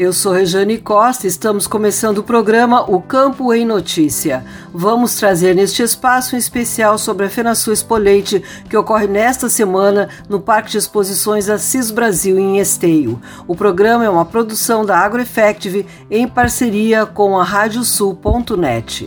Eu sou Rejane Costa estamos começando o programa O Campo em Notícia. Vamos trazer neste espaço um especial sobre a FenaSul Expoleite, que ocorre nesta semana no Parque de Exposições Assis Brasil, em Esteio. O programa é uma produção da AgroEffective em parceria com a Radiosul.net.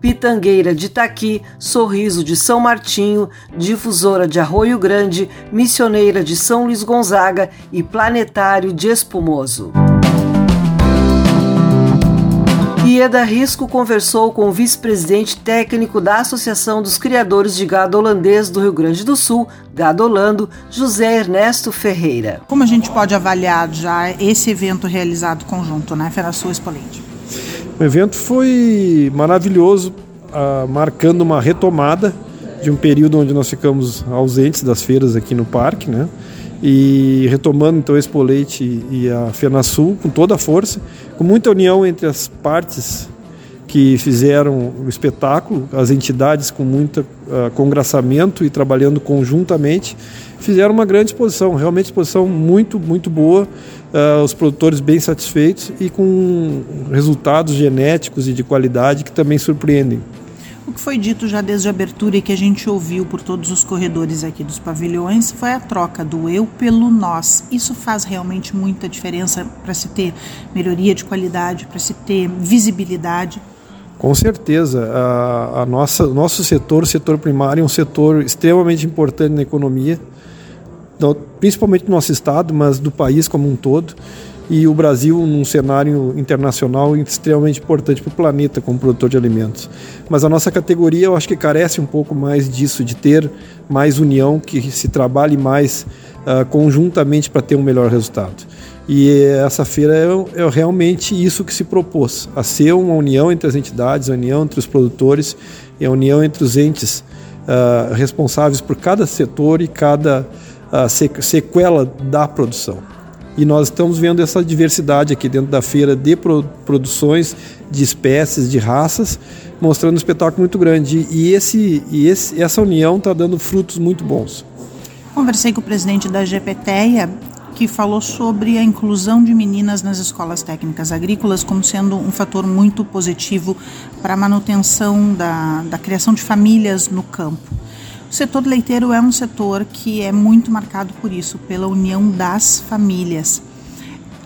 Pitangueira de Itaqui, Sorriso de São Martinho, Difusora de Arroio Grande, Missioneira de São Luís Gonzaga e Planetário de Espumoso. Ieda Risco conversou com o vice-presidente técnico da Associação dos Criadores de Gado Holandês do Rio Grande do Sul, Gado Holando, José Ernesto Ferreira. Como a gente pode avaliar já esse evento realizado conjunto, né, Ferasul Expoente? O evento foi maravilhoso, uh, marcando uma retomada de um período onde nós ficamos ausentes das feiras aqui no parque, né? E retomando então Expo Leite e a FenaSul com toda a força, com muita união entre as partes que fizeram o espetáculo, as entidades com muito uh, congraçamento e trabalhando conjuntamente, fizeram uma grande exposição, realmente exposição muito, muito boa, uh, os produtores bem satisfeitos e com resultados genéticos e de qualidade que também surpreendem. O que foi dito já desde a abertura e que a gente ouviu por todos os corredores aqui dos pavilhões foi a troca do eu pelo nós. Isso faz realmente muita diferença para se ter melhoria de qualidade, para se ter visibilidade. Com certeza, a, a nossa, nosso setor, o setor primário, é um setor extremamente importante na economia principalmente do nosso estado, mas do país como um todo. E o Brasil, num cenário internacional extremamente importante para o planeta como produtor de alimentos. Mas a nossa categoria, eu acho que carece um pouco mais disso, de ter mais união, que se trabalhe mais uh, conjuntamente para ter um melhor resultado. E essa feira é, é, realmente isso que se propôs, a ser uma união entre as entidades, a união entre os produtores e a união entre os entes uh, responsáveis por cada setor e cada a sequela da produção. E nós estamos vendo essa diversidade aqui dentro da feira de produções, de espécies, de raças, mostrando um espetáculo muito grande. E, esse, e esse, essa união está dando frutos muito bons. Conversei com o presidente da GPTEA, que falou sobre a inclusão de meninas nas escolas técnicas agrícolas como sendo um fator muito positivo para a manutenção da, da criação de famílias no campo. O setor leiteiro é um setor que é muito marcado por isso, pela união das famílias.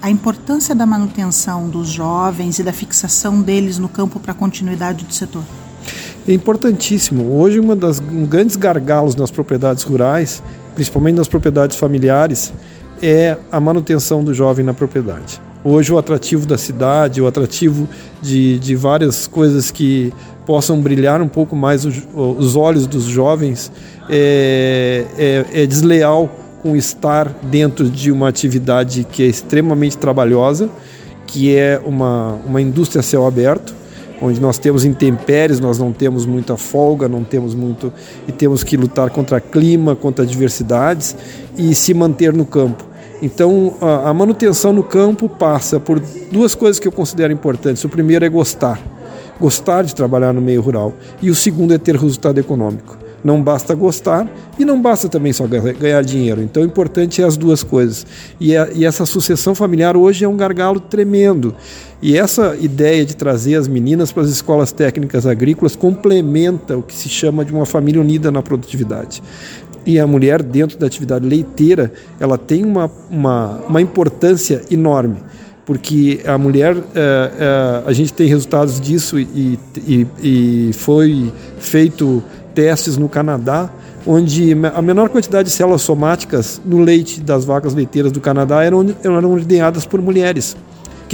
A importância da manutenção dos jovens e da fixação deles no campo para a continuidade do setor. É importantíssimo. Hoje, uma das um grandes gargalos nas propriedades rurais, principalmente nas propriedades familiares, é a manutenção do jovem na propriedade. Hoje o atrativo da cidade, o atrativo de, de várias coisas que possam brilhar um pouco mais os, os olhos dos jovens é, é, é desleal com estar dentro de uma atividade que é extremamente trabalhosa, que é uma, uma indústria a céu aberto, onde nós temos intempéries, nós não temos muita folga, não temos muito e temos que lutar contra clima, contra adversidades e se manter no campo. Então, a, a manutenção no campo passa por duas coisas que eu considero importantes. O primeiro é gostar, gostar de trabalhar no meio rural, e o segundo é ter resultado econômico. Não basta gostar e não basta também só ganhar dinheiro. Então, o importante é as duas coisas. E, a, e essa sucessão familiar hoje é um gargalo tremendo. E essa ideia de trazer as meninas para as escolas técnicas agrícolas complementa o que se chama de uma família unida na produtividade. E a mulher, dentro da atividade leiteira, ela tem uma, uma, uma importância enorme porque a mulher, é, é, a gente tem resultados disso e, e, e, foi feito testes no Canadá, onde a menor quantidade de células somáticas no leite das vacas leiteiras do Canadá eram, eram ordenadas por mulheres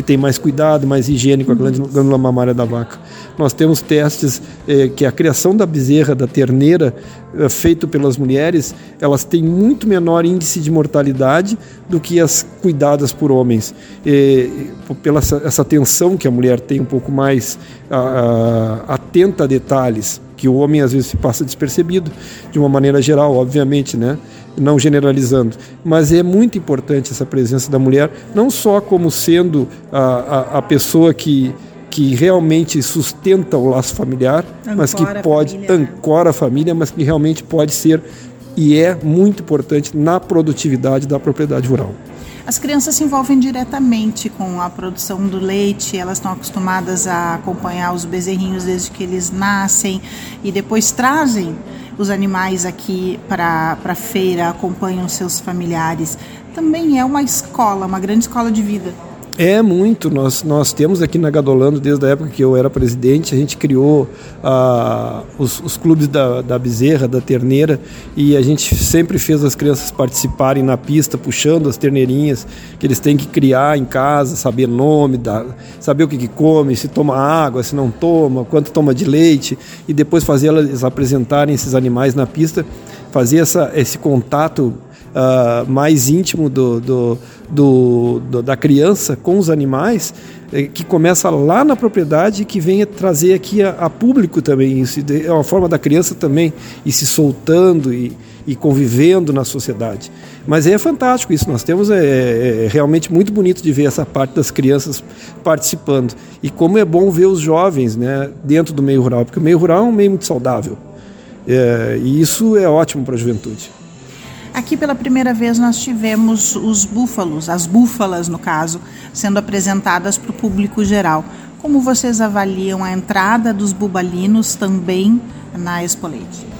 que tem mais cuidado, mais higiênico a glândula mamária da vaca. Nós temos testes eh, que a criação da bezerra, da terneira, eh, feito pelas mulheres, elas têm muito menor índice de mortalidade do que as cuidadas por homens. pela essa, essa atenção que a mulher tem um pouco mais a, a, atenta a detalhes, que o homem às vezes se passa despercebido, de uma maneira geral, obviamente, né? não generalizando, mas é muito importante essa presença da mulher, não só como sendo a, a, a pessoa que, que realmente sustenta o laço familiar, ancora mas que pode família, né? ancora a família, mas que realmente pode ser e é muito importante na produtividade da propriedade rural. As crianças se envolvem diretamente com a produção do leite, elas estão acostumadas a acompanhar os bezerrinhos desde que eles nascem e depois trazem os animais aqui para a feira, acompanham seus familiares. Também é uma escola, uma grande escola de vida. É muito. Nós, nós temos aqui na Gadolando, desde a época que eu era presidente, a gente criou ah, os, os, clubes da, da bezerra, da terneira, e a gente sempre fez as crianças participarem na pista, puxando as terneirinhas, que eles têm que criar em casa, saber nome, da, saber o que, que come, se toma água, se não toma, quanto toma de leite, e depois fazer elas apresentarem esses animais na pista, fazer essa, esse contato uh, mais íntimo do, do, do, do, da criança com os animais, eh, que começa lá na propriedade e que vem trazer aqui a, a, público também. Isso é uma forma da criança também ir se soltando e, e convivendo na sociedade. Mas é fantástico isso, nós temos, é, é, é, realmente muito bonito de ver essa parte das crianças participando. E como é bom ver os jovens né, dentro do meio rural, porque o meio rural é um meio muito saudável. É, e isso é ótimo para a juventude. Aqui pela primeira vez nós tivemos os búfalos, as búfalas no caso, sendo apresentadas para o público geral. Como vocês avaliam a entrada dos bubalinos também na Expoleite?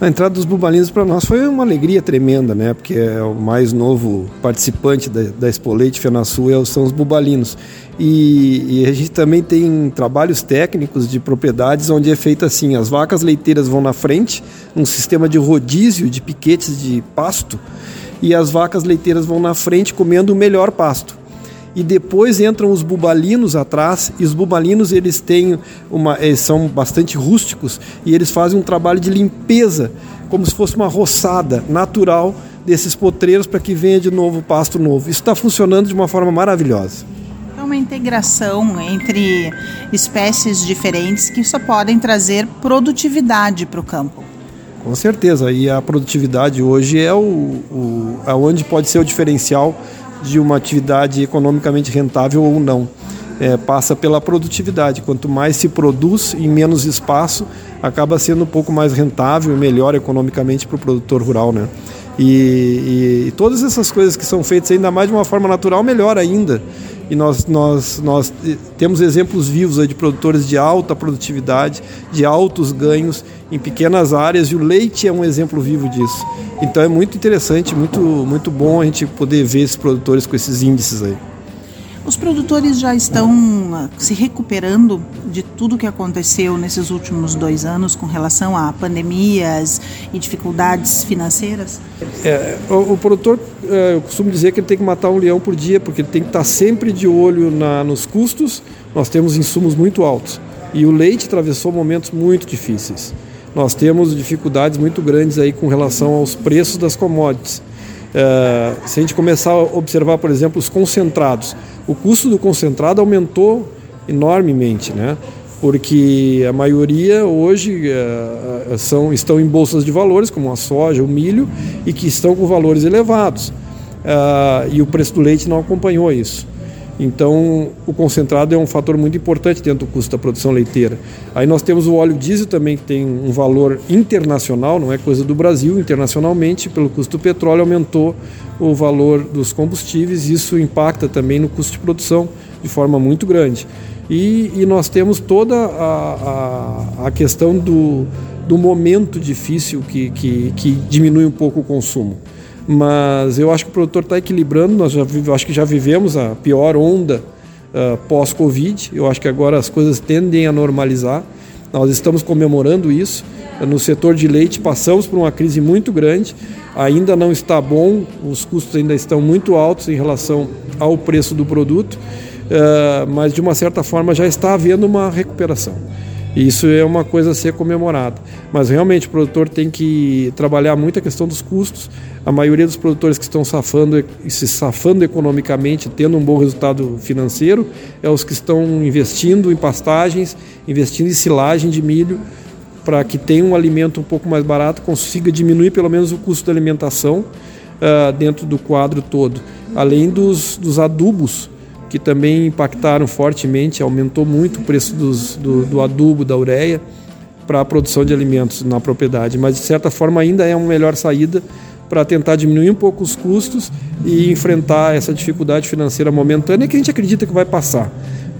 A entrada dos bubalinos para nós foi uma alegria tremenda, né? Porque é o mais novo participante da, da Expoleite FenaSul é são os bubalinos. E, e, a gente também tem trabalhos técnicos de propriedades onde é feito assim: as vacas leiteiras vão na frente, um sistema de rodízio de piquetes de pasto, e as vacas leiteiras vão na frente comendo o melhor pasto. E depois entram os bubalinos atrás e os bubalinos eles têm uma eles são bastante rústicos e eles fazem um trabalho de limpeza como se fosse uma roçada natural desses potreiros para que venha de novo pasto novo. Isso está funcionando de uma forma maravilhosa uma integração entre espécies diferentes que só podem trazer produtividade para o campo com certeza e a produtividade hoje é o, o aonde pode ser o diferencial de uma atividade economicamente rentável ou não. É, passa pela produtividade. Quanto mais se produz em menos espaço, acaba sendo um pouco mais rentável e melhor economicamente para o produtor rural. Né? E, e, e, todas essas coisas que são feitas ainda mais de uma forma natural, melhor ainda. E nós, nós, nós temos exemplos vivos de produtores de alta produtividade, de altos ganhos em pequenas áreas, e o leite é um exemplo vivo disso. Então é muito interessante, muito, muito bom a gente poder ver esses produtores com esses índices aí. Os produtores já estão ah, se recuperando de tudo que aconteceu nesses últimos dois anos com relação a pandemias e dificuldades financeiras? É, o, o, produtor, é, eu costumo dizer que ele tem que matar um leão por dia, porque ele tem que estar sempre de olho na, nos custos. Nós temos insumos muito altos e o leite atravessou momentos muito difíceis. Nós temos dificuldades muito grandes aí com relação aos preços das commodities. É, se a gente começar a observar, por exemplo, os concentrados, o custo do concentrado aumentou enormemente, né? porque a maioria hoje é, é, são, estão em bolsas de valores, como a soja, o milho, e que estão com valores elevados. É, e o preço do leite não acompanhou isso. Então, o concentrado é um fator muito importante dentro do custo da produção leiteira. Aí nós temos o óleo diesel também, que tem um valor internacional, não é coisa do Brasil, internacionalmente, pelo custo do petróleo aumentou o valor dos combustíveis, isso impacta também no custo de produção de forma muito grande. E, e nós temos toda a, a, a questão do, do momento difícil que, que, que diminui um pouco o consumo mas eu acho que o produtor está equilibrando. Nós já acho que já vivemos a pior onda uh, pós-Covid. Eu acho que agora as coisas tendem a normalizar. Nós estamos comemorando isso. No setor de leite passamos por uma crise muito grande. Ainda não está bom, os custos ainda estão muito altos em relação ao preço do produto, uh, mas de uma certa forma já está havendo uma recuperação. Isso é uma coisa a ser comemorada. Mas realmente o produtor tem que trabalhar muito a questão dos custos. A maioria dos produtores que estão safando e se safando economicamente, tendo um bom resultado financeiro, é os que estão investindo em pastagens, investindo em silagem de milho, para que tenha um alimento um pouco mais barato, consiga diminuir pelo menos o custo da alimentação uh, dentro do quadro todo. Além dos, dos adubos que também impactaram fortemente, aumentou muito o preço dos, do, do adubo, da ureia, para a produção de alimentos na propriedade. Mas, de certa forma, ainda é uma melhor saída para tentar diminuir um pouco os custos e enfrentar essa dificuldade financeira momentânea que a gente acredita que vai passar.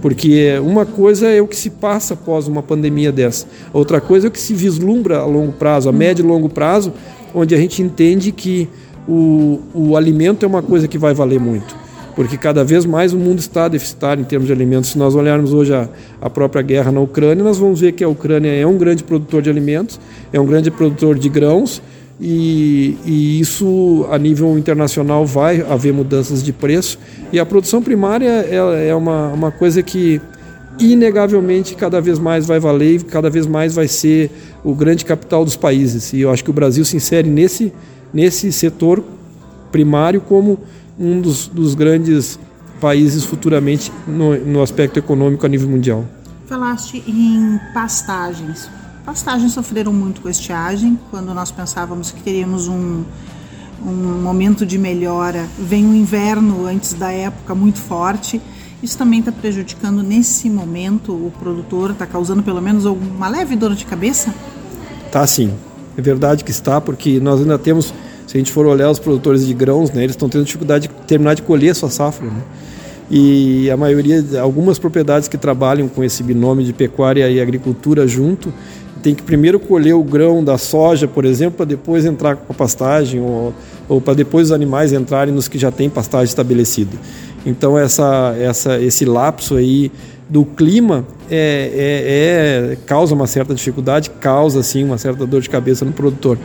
Porque uma coisa é o que se passa após uma pandemia dessa, outra coisa é o que se vislumbra a longo prazo, a médio e longo prazo, onde a gente entende que o, o alimento é uma coisa que vai valer muito porque cada vez mais o mundo está deficitário em termos de alimentos. Se nós olharmos hoje a, a própria guerra na Ucrânia, nós vamos ver que a Ucrânia é um grande produtor de alimentos, é um grande produtor de grãos, e, e, isso a nível internacional vai haver mudanças de preço. E a produção primária é, é uma, uma coisa que inegavelmente cada vez mais vai valer e cada vez mais vai ser o grande capital dos países. E eu acho que o Brasil se insere nesse, nesse setor primário como um dos, dos grandes países futuramente no, no aspecto econômico a nível mundial. Falaste em pastagens. Pastagens sofreram muito com a estiagem. Quando nós pensávamos que teríamos um, um momento de melhora, vem o um inverno antes da época muito forte. Isso também está prejudicando nesse momento o produtor, está causando pelo menos uma leve dor de cabeça? Tá sim. É verdade que está, porque nós ainda temos se a gente for olhar os produtores de grãos, né, eles estão tendo dificuldade de terminar de colher a sua safra. Né? E a maioria, algumas propriedades que trabalham com esse binômio de pecuária e agricultura junto, tem que primeiro colher o grão da soja, por exemplo, para depois entrar com a pastagem ou, ou para depois os animais entrarem nos que já têm pastagem estabelecida. Então essa, essa, esse lapso aí do clima é, é, é, causa uma certa dificuldade, causa sim uma certa dor de cabeça no produtor.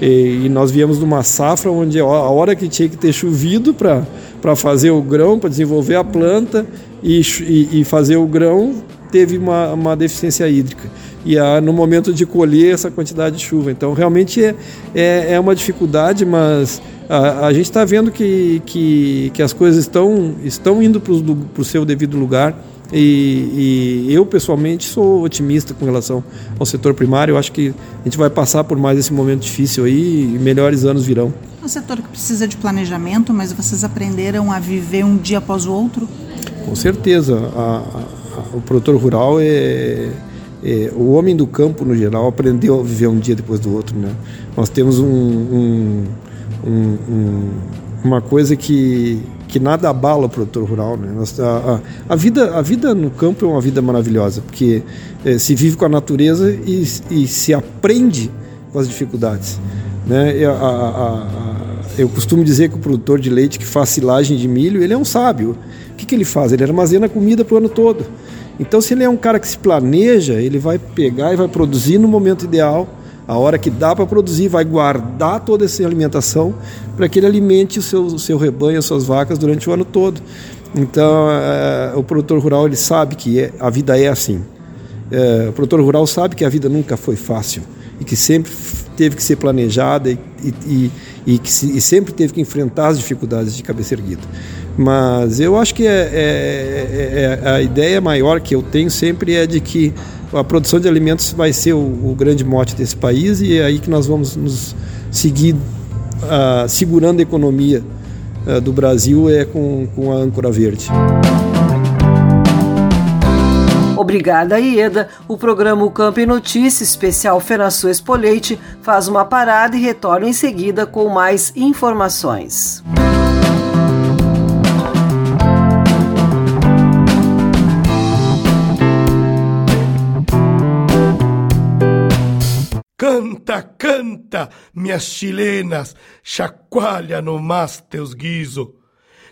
E, e nós viemos de uma safra onde a hora que tinha que ter chovido para fazer o grão, para desenvolver a planta e, e, e, fazer o grão, teve uma, uma deficiência hídrica. E a, no momento de colher essa quantidade de chuva. Então, realmente é, é, é uma dificuldade, mas a, a gente está vendo que, que, que as coisas estão, estão indo para o seu devido lugar. E, e, eu pessoalmente sou otimista com relação ao setor primário. Eu acho que a gente vai passar por mais esse momento difícil aí e melhores anos virão. É um setor que precisa de planejamento, mas vocês aprenderam a viver um dia após o outro? Com certeza. A, a, o produtor rural é, é, o homem do campo no geral aprendeu a viver um dia depois do outro, né? Nós temos um, um, um, uma coisa que que nada abala o produtor rural. Né? A, a, a, vida, a vida no campo é uma vida maravilhosa, porque é, se vive com a natureza e, e, se aprende com as dificuldades. Né? A, eu costumo dizer que o produtor de leite que faz silagem de milho, ele é um sábio. O que, que ele faz? Ele armazena comida para o ano todo. Então, se ele é um cara que se planeja, ele vai pegar e vai produzir no momento ideal, a hora que dá para produzir, vai guardar toda essa alimentação para que ele alimente o seu, o seu rebanho, as suas vacas durante o ano todo. Então, é, o produtor rural ele sabe que é, a vida é assim. É, o produtor rural sabe que a vida nunca foi fácil e que sempre teve que ser planejada e, e, e que se, e sempre teve que enfrentar as dificuldades de cabeça erguida. Mas eu acho que é, é, é, a ideia maior que eu tenho sempre é de que a produção de alimentos vai ser o, o grande mote desse país e é aí que nós vamos nos seguir uh, segurando a economia uh, do Brasil é com, com a âncora verde. Obrigada, Ieda. O programa O Campo Notícia, especial Fenaçu Espoleite, faz uma parada e retorna em seguida com mais informações. Canta, canta, minhas chilenas, chacoalha no mais teus guiso.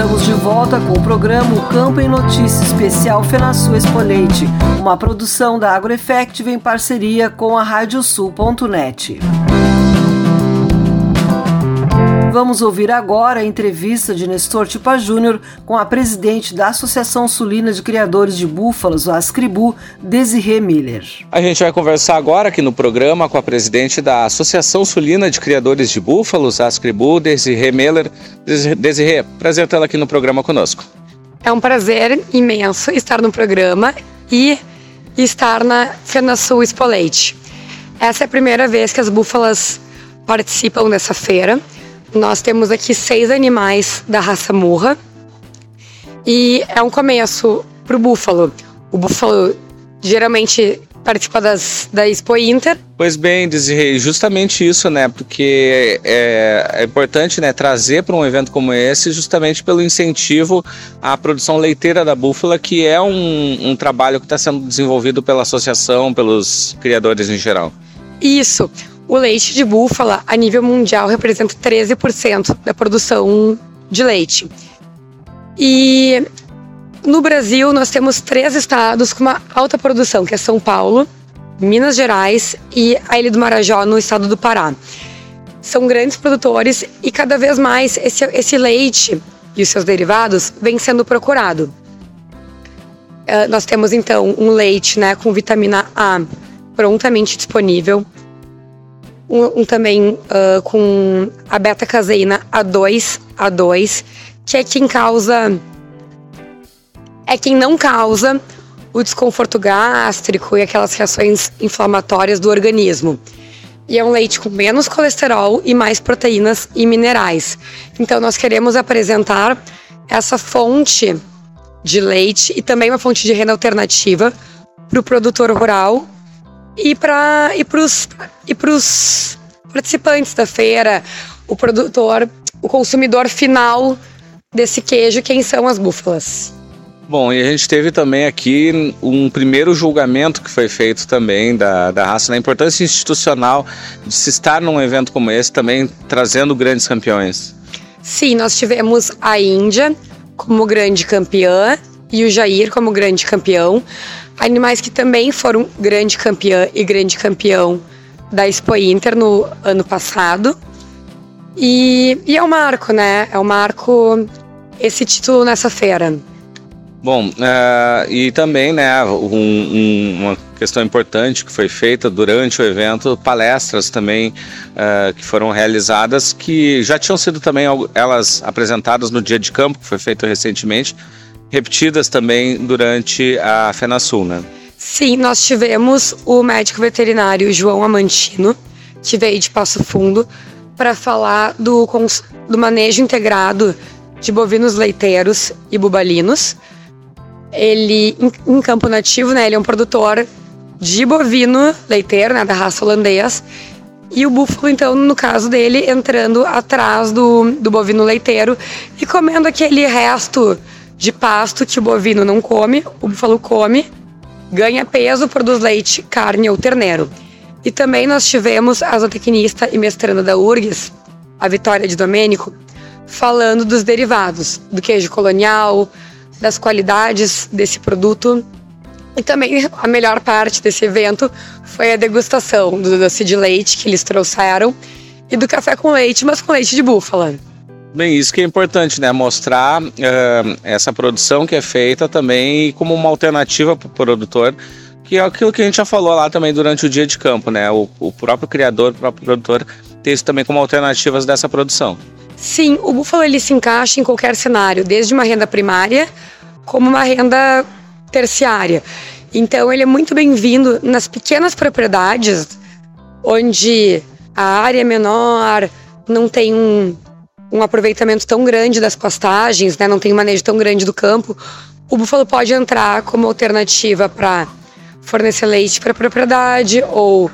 Estamos de volta com o programa o Campo em Notícia Especial Fenasul Espolete, uma produção da AgroEffective em parceria com a Radiosul.net. Vamos ouvir agora a entrevista de Nestor Tipa Júnior com a presidente da Associação Sulina de Criadores de Búfalos, a Ascribu, Desirê Miller. A gente vai conversar agora aqui no programa com a presidente da Associação Sulina de Criadores de Búfalos, a Ascribu, Desirê Miller. Desirê, prazer tê-la aqui no programa conosco. É um prazer imenso estar no programa e estar na FenaSul Expo Essa é a primeira vez que as búfalas participam dessa feira. Nós temos aqui seis animais da raça Murra e é um começo para o búfalo. O búfalo geralmente participa das, da Expo Inter. Pois bem, Desirei, justamente isso, né? Porque é, é importante né, trazer para um evento como esse justamente pelo incentivo à produção leiteira da búfala, que é um, um trabalho que está sendo desenvolvido pela associação, pelos criadores em geral. Isso o leite de búfala, a nível mundial, representa 13% da produção de leite. E no Brasil, nós temos três estados com uma alta produção, que é São Paulo, Minas Gerais e a Ilha do Marajó, no estado do Pará. São grandes produtores e cada vez mais esse, esse leite e os seus derivados vem sendo procurado. Uh, nós temos então um leite né, com vitamina A prontamente disponível, um, um também uh, com a beta-caseína A2, A2, que é quem causa. É quem não causa o desconforto gástrico e aquelas reações inflamatórias do organismo. E é um leite com menos colesterol e mais proteínas e minerais. Então, nós queremos apresentar essa fonte de leite e também uma fonte de renda alternativa para o produtor rural e para e pros, e pros participantes da feira, o produtor, o consumidor final desse queijo, quem são as búfalas. Bom, e a gente teve também aqui um primeiro julgamento que foi feito também da, da raça, na importância institucional de se estar num evento como esse também trazendo grandes campeões. Sim, nós tivemos a Índia como grande campeã e o Jair como grande campeão. Animais que também foram grande campeã e grande campeão da Expo Inter no ano passado. E, e é um marco, né? É um marco esse título nessa feira. Bom, uh, e também, né, um, um, uma questão importante que foi feita durante o evento, palestras também uh, que foram realizadas, que já tinham sido também elas apresentadas no dia de campo, que foi feito recentemente, repetidas também durante a FenaSul, né? Sim, nós tivemos o médico veterinário João Amantino, que veio de Passo Fundo, para falar do, do manejo integrado de bovinos leiteiros e bubalinos, ele em, em, campo nativo, né, ele é um produtor de bovino leiteiro, né, da raça holandês. E o búfalo, então, no caso dele, entrando atrás do, do bovino leiteiro e comendo aquele resto de pasto que o bovino não come, o búfalo come, ganha peso, produz leite, carne ou terneiro. E também nós tivemos a zootecnista e mestranda da URGS, a Vitória de Domênico, falando dos derivados, do queijo colonial, das qualidades desse produto. E também a melhor parte desse evento foi a degustação do doce de leite que eles trouxeram e do café com leite, mas com leite de búfala. Bem, isso que é importante, né? Mostrar uh, essa produção que é feita também como uma alternativa para o produtor, que é aquilo que a gente já falou lá também durante o dia de campo, né? O, o próprio criador, o próprio produtor, ter isso também como alternativas dessa produção. Sim, o búfalo ele se encaixa em qualquer cenário, desde uma renda primária como uma renda terciária. Então ele é muito bem-vindo nas pequenas propriedades onde a área é menor, não tem um, um aproveitamento tão grande das pastagens, né, não tem um manejo tão grande do campo. O búfalo pode entrar como alternativa para fornecer leite para a propriedade ou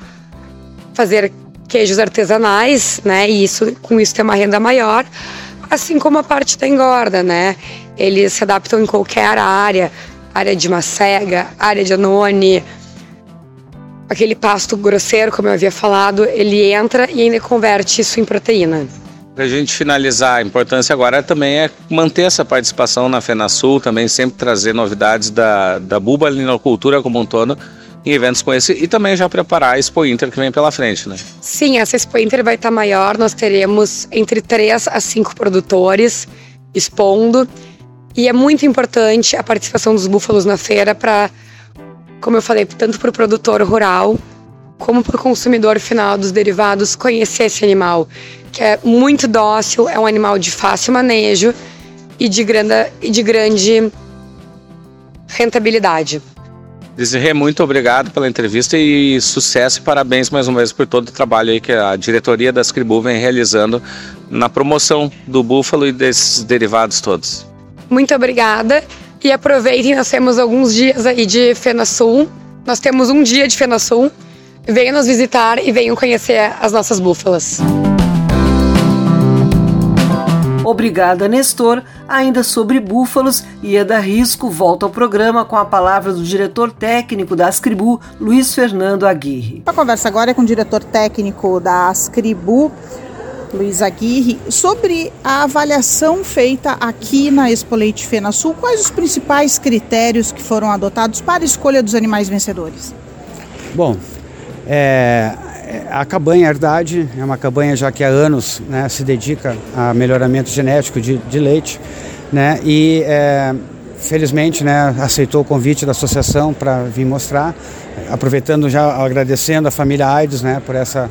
fazer queijos artesanais, né? E isso, com isso ter uma renda maior, assim como a parte da engorda, né? Eles se adaptam em qualquer área, área de macega, área de anone, aquele pasto grosseiro, como eu havia falado, ele entra e ainda converte isso em proteína. Para a gente finalizar, a importância agora também é manter essa participação na FenaSul, também sempre trazer novidades da, da bubalinocultura como um todo, em eventos como esse e também já preparar a Expo Inter que vem pela frente, né? Sim, essa Expo Inter vai estar maior, nós teremos entre 3 a 5 produtores expondo e é muito importante a participação dos búfalos na feira para, como eu falei, tanto para o produtor rural como para o consumidor final dos derivados conhecer esse animal, que é muito dócil, é um animal de fácil manejo e de grande, e de grande rentabilidade. Desirê, muito obrigado pela entrevista e sucesso e parabéns mais uma vez por todo o trabalho aí que a diretoria da Scribu vem realizando na promoção do búfalo e desses derivados todos. Muito obrigada e aproveitem, nós temos alguns dias aí de FenaSul. Nós temos um dia de FenaSul. Venham nos visitar e venham conhecer as nossas búfalas. Obrigada, Nestor. Ainda sobre búfalos, Ieda Risco volta ao programa com a palavra do diretor técnico da Ascribu, Luiz Fernando Aguirre. A conversa agora é com o diretor técnico da Ascribu, Luiz Aguirre, sobre a avaliação feita aqui na Expo Leite Fena Sul. Quais os principais critérios que foram adotados para a escolha dos animais vencedores? Bom, é, a cabanha Herdade é uma cabanha já que há anos né, se dedica a melhoramento genético de, de leite né, e é, felizmente né, aceitou o convite da associação para vir mostrar, aproveitando já agradecendo a família AIDS né, por essa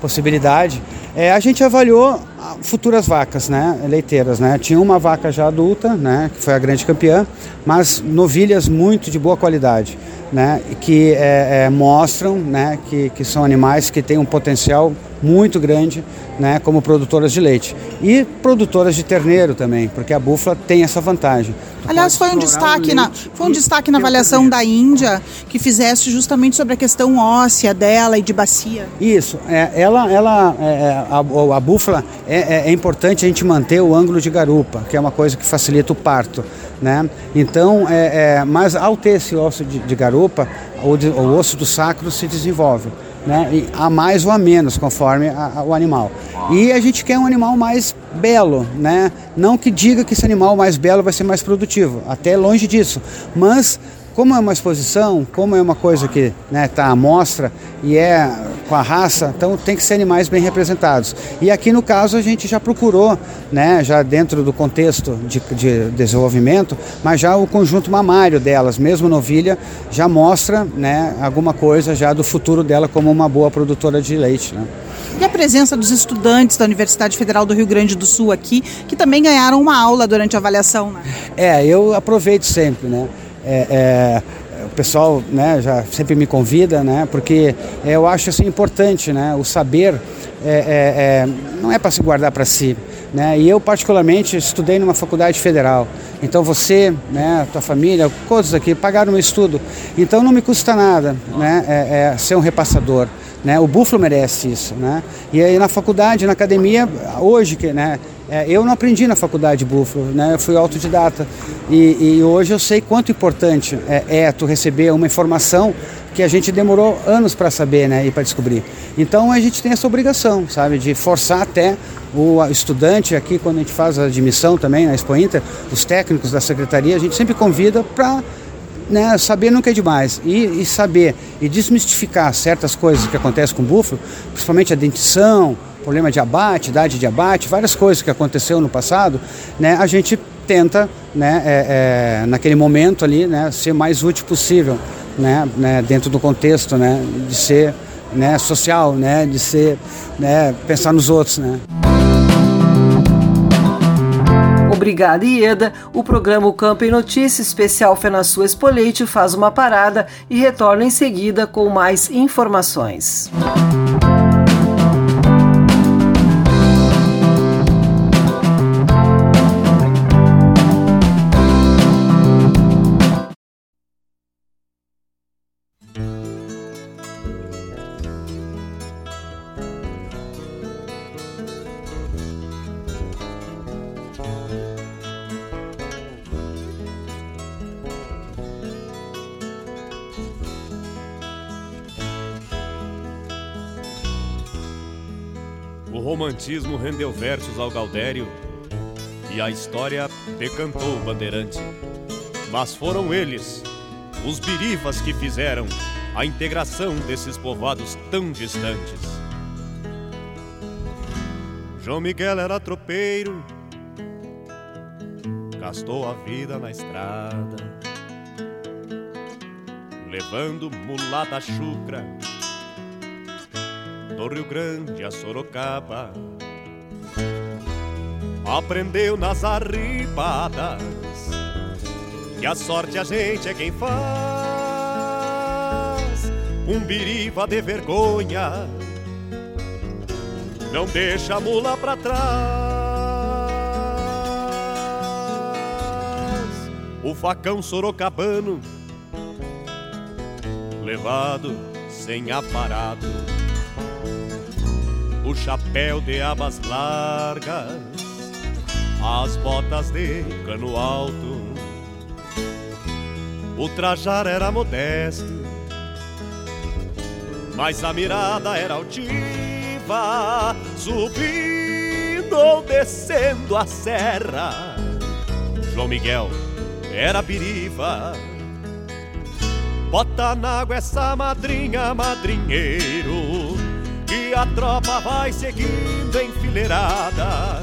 possibilidade. É, a gente avaliou futuras vacas, né, leiteiras, né? Tinha uma vaca já adulta, né, que foi a grande campeã, mas novilhas muito de boa qualidade né, que é, é, mostram né, que, que são animais que têm um potencial muito grande né, como produtoras de leite. E produtoras de terneiro também, porque a búfala tem essa vantagem. Tu Aliás, foi um destaque, na, foi um destaque na avaliação da Índia que fizesse justamente sobre a questão óssea dela e de bacia. Isso, é, ela, ela, é, é a, a, búfala é, é, é importante a gente manter o ângulo de garupa, que é uma coisa que facilita o parto. Né? Então, é, é, mas ao ter esse osso de, de garupa, o, de, o, osso do sacro se desenvolve. Né? E a mais ou a menos, conforme a, a, o animal. E a gente quer um animal mais belo, né? Não que diga que esse animal mais belo vai ser mais produtivo, até longe disso. Mas como é uma exposição, como é uma coisa que está né, tá à mostra e é com a raça, então tem que ser animais bem representados. E aqui no caso a gente já procurou, né, já dentro do contexto de, de desenvolvimento, mas já o conjunto mamário delas, mesmo novilha, já mostra né, alguma coisa já do futuro dela como uma boa produtora de leite. Né. E a presença dos estudantes da Universidade Federal do Rio Grande do Sul aqui, que também ganharam uma aula durante a avaliação, né? É, eu aproveito sempre, né? É, é, pessoal né, já sempre me convida, né, porque eu acho assim, importante, né, o saber é, é, é não é para se guardar para si. Né, e eu, particularmente, estudei numa faculdade federal. Então você, né, tua família, coisas aqui, pagaram o estudo. Então não me custa nada né, é, é ser um repassador. Né? O búfalo merece isso. Né? E aí na faculdade, na academia, hoje, que, né, é, eu não aprendi na faculdade búfalo, né? eu fui autodidata. E, e hoje eu sei quanto importante é, é, tu receber uma informação que a gente demorou anos para saber né, e para descobrir. Então a gente tem essa obrigação, sabe, de forçar até o estudante aqui, quando a gente faz a admissão também na Expo Inter, os técnicos da secretaria, a gente sempre convida para né, saber nunca é demais. E, e, saber e desmistificar certas coisas que acontecem com o búfalo, principalmente a dentição, problema de abate, idade de abate, várias coisas que aconteceu no passado, né, a gente tenta, né, é, é, naquele momento ali, né, ser mais útil possível, né, né, dentro do contexto, né, de ser né, social, né, de ser, né, pensar nos outros, né. Obrigada, Ieda. O programa Campo em Notícia especial Fenasul Expoleite faz uma parada e retorna em seguida com mais informações. romantismo rendeu versos ao Galdério e a história decantou o bandeirante. Mas foram eles, os birivas, que fizeram a integração desses povoados tão distantes. João Miguel era tropeiro, gastou a vida na estrada, levando mulata chucra do Rio Grande a Sorocaba. Aprendeu nas arribadas que a sorte a gente é quem faz. Um biriva de vergonha não deixa a mula pra trás. O facão sorocabano levado sem aparado o chapéu de abas largas, as botas de cano alto. O trajar era modesto, mas a mirada era altiva, subindo ou descendo a serra. João Miguel era piriva. Bota na água essa madrinha, madrinheiro que a tropa vai seguindo enfileirada.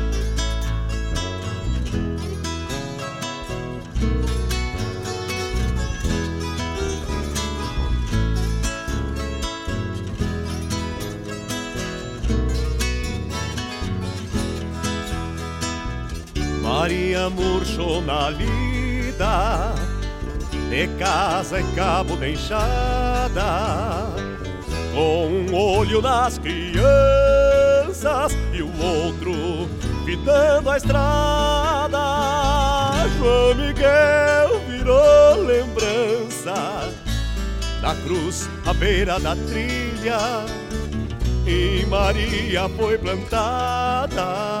Maria murchou na lida, de casa em cabo de enxada, com um olho nas crianças e o outro fitando a estrada. João Miguel virou lembrança da cruz à beira da trilha, e Maria foi plantada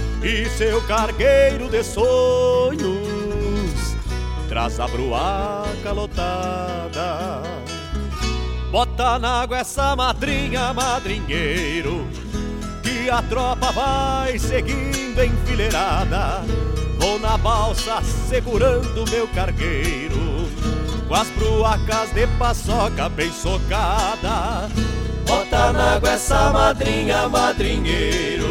e seu cargueiro de sonhos traz a bruaca lotada. Bota na água essa madrinha, madrinheiro, que a tropa vai seguindo enfileirada. Vou na balsa segurando meu cargueiro, com as bruacas de paçoca bem socada. Bota na água essa madrinha, madrinheiro,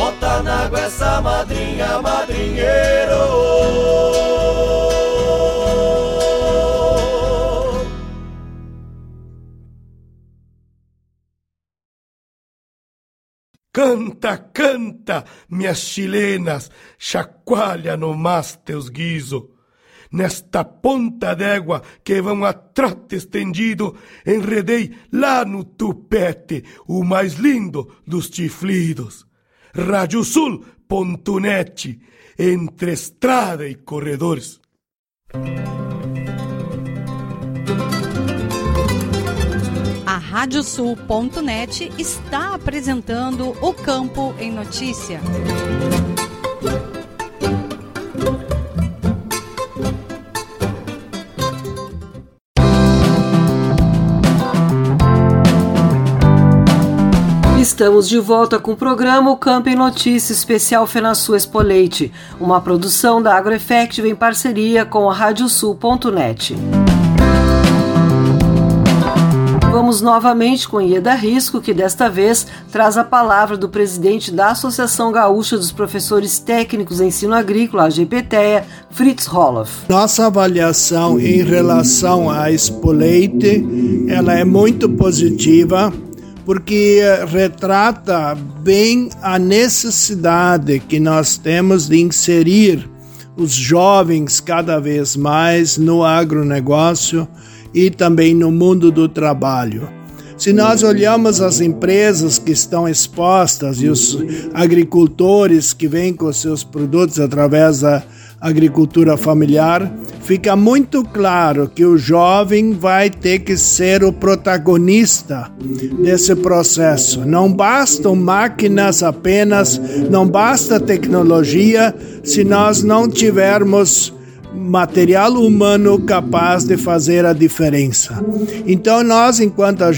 Bota na água essa madrinha, madrinheiro. Canta, canta, minhas chilenas, chacoalha no mas teus guiso. Nesta ponta d'égua que vão a trote estendido, enredei lá no tupete o mais lindo dos chiflidos. Radiosul.net, entre estrada e corredores. A Radiosul.net está apresentando o Campo em Notícia. Estamos de volta com o programa O Campo em Notícia Especial Fenasul Expoleite, uma produção da AgroEffective em parceria com a Radiosul.net. Vamos novamente com Ieda Risco, que desta vez traz a palavra do presidente da Associação Gaúcha dos Professores Técnicos em Ensino Agrícola, a GPTEA, Fritz Roloff. Nossa avaliação em relação à Expoleite, ela é muito positiva porque retrata bem a necessidade que nós temos de inserir os jovens cada vez mais no agronegócio e também no mundo do trabalho. Se nós olhamos as empresas que estão expostas e os agricultores que vêm com seus produtos através da agricultura familiar, fica muito claro que o jovem vai ter que ser o protagonista desse processo. Não bastam máquinas apenas, não basta tecnologia se nós não tivermos material humano capaz de fazer a diferença. Então nós, enquanto a